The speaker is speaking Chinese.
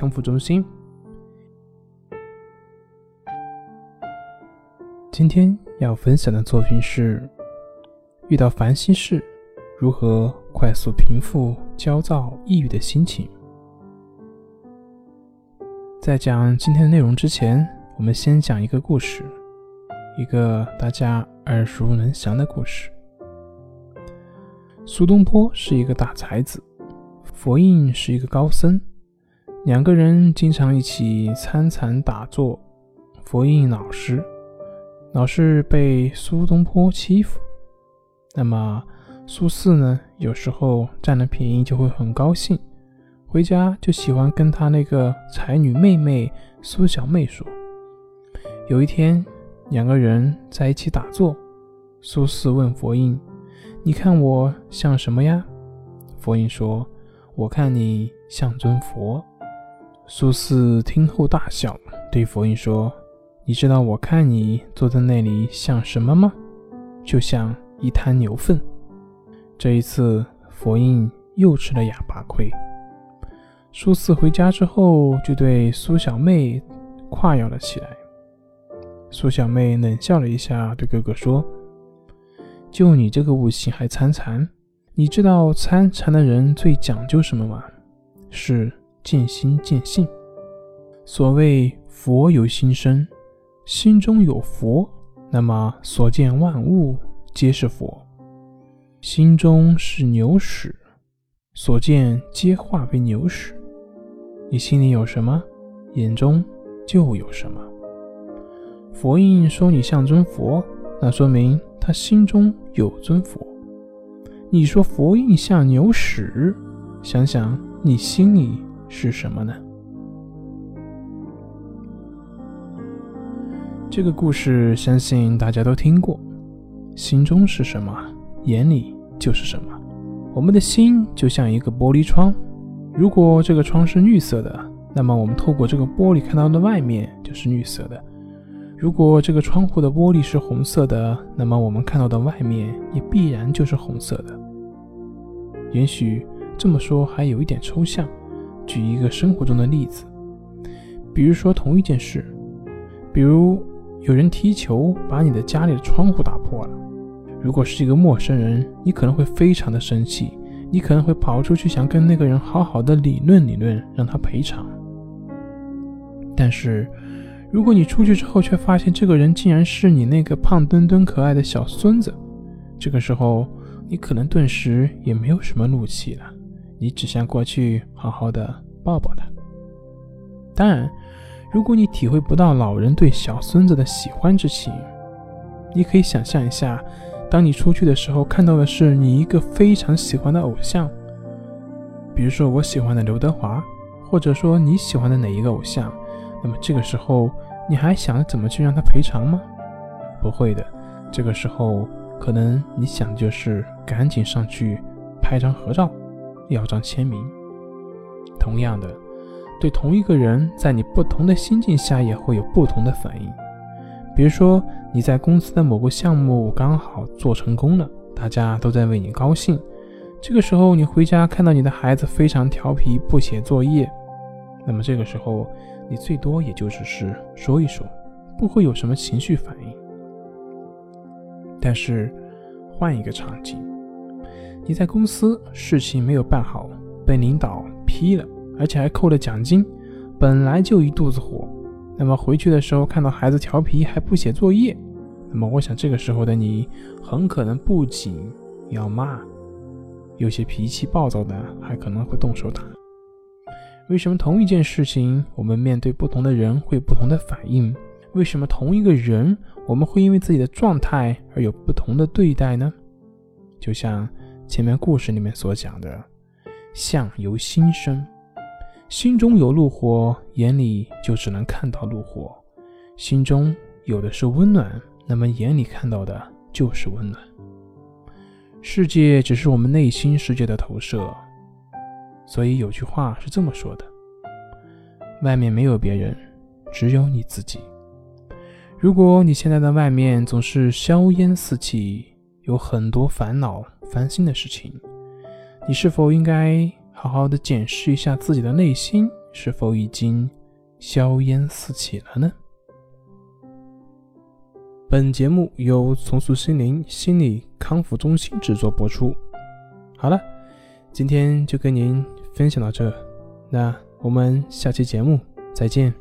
康复中心。今天要分享的作品是：遇到烦心事，如何快速平复焦躁、抑郁的心情？在讲今天的内容之前，我们先讲一个故事，一个大家耳熟能详的故事。苏东坡是一个大才子，佛印是一个高僧。两个人经常一起参禅打坐，佛印老实，老是被苏东坡欺负。那么苏轼呢？有时候占了便宜就会很高兴，回家就喜欢跟他那个才女妹妹苏小妹说。有一天，两个人在一起打坐，苏轼问佛印：“你看我像什么呀？”佛印说：“我看你像尊佛。”苏轼听后大笑，对佛印说：“你知道我看你坐在那里像什么吗？就像一滩牛粪。”这一次，佛印又吃了哑巴亏。苏轼回家之后，就对苏小妹夸耀了起来。苏小妹冷笑了一下，对哥哥说：“就你这个悟性还参禅？你知道参禅的人最讲究什么吗？是。”见心见性，所谓佛有心生，心中有佛，那么所见万物皆是佛。心中是牛屎，所见皆化为牛屎。你心里有什么，眼中就有什么。佛印说你像尊佛，那说明他心中有尊佛。你说佛印像牛屎，想想你心里。是什么呢？这个故事相信大家都听过。心中是什么，眼里就是什么。我们的心就像一个玻璃窗，如果这个窗是绿色的，那么我们透过这个玻璃看到的外面就是绿色的；如果这个窗户的玻璃是红色的，那么我们看到的外面也必然就是红色的。也许这么说还有一点抽象。举一个生活中的例子，比如说同一件事，比如有人踢球把你的家里的窗户打破了。如果是一个陌生人，你可能会非常的生气，你可能会跑出去想跟那个人好好的理论理论，让他赔偿。但是，如果你出去之后却发现这个人竟然是你那个胖墩墩可爱的小孙子，这个时候你可能顿时也没有什么怒气了。你只想过去好好的抱抱他。当然，如果你体会不到老人对小孙子的喜欢之情，你可以想象一下，当你出去的时候看到的是你一个非常喜欢的偶像，比如说我喜欢的刘德华，或者说你喜欢的哪一个偶像，那么这个时候你还想着怎么去让他赔偿吗？不会的，这个时候可能你想就是赶紧上去拍张合照。要张签名。同样的，对同一个人，在你不同的心境下也会有不同的反应。比如说，你在公司的某个项目刚好做成功了，大家都在为你高兴。这个时候，你回家看到你的孩子非常调皮，不写作业，那么这个时候，你最多也就只是说一说，不会有什么情绪反应。但是，换一个场景。你在公司事情没有办好，被领导批了，而且还扣了奖金，本来就一肚子火。那么回去的时候看到孩子调皮还不写作业，那么我想这个时候的你很可能不仅要骂，有些脾气暴躁的还可能会动手打。为什么同一件事情我们面对不同的人会有不同的反应？为什么同一个人我们会因为自己的状态而有不同的对待呢？就像。前面故事里面所讲的，相由心生，心中有怒火，眼里就只能看到怒火；心中有的是温暖，那么眼里看到的就是温暖。世界只是我们内心世界的投射，所以有句话是这么说的：外面没有别人，只有你自己。如果你现在的外面总是硝烟四起，有很多烦恼、烦心的事情，你是否应该？好好的检视一下自己的内心，是否已经硝烟四起了呢？本节目由重塑心灵心理康复中心制作播出。好了，今天就跟您分享到这，那我们下期节目再见。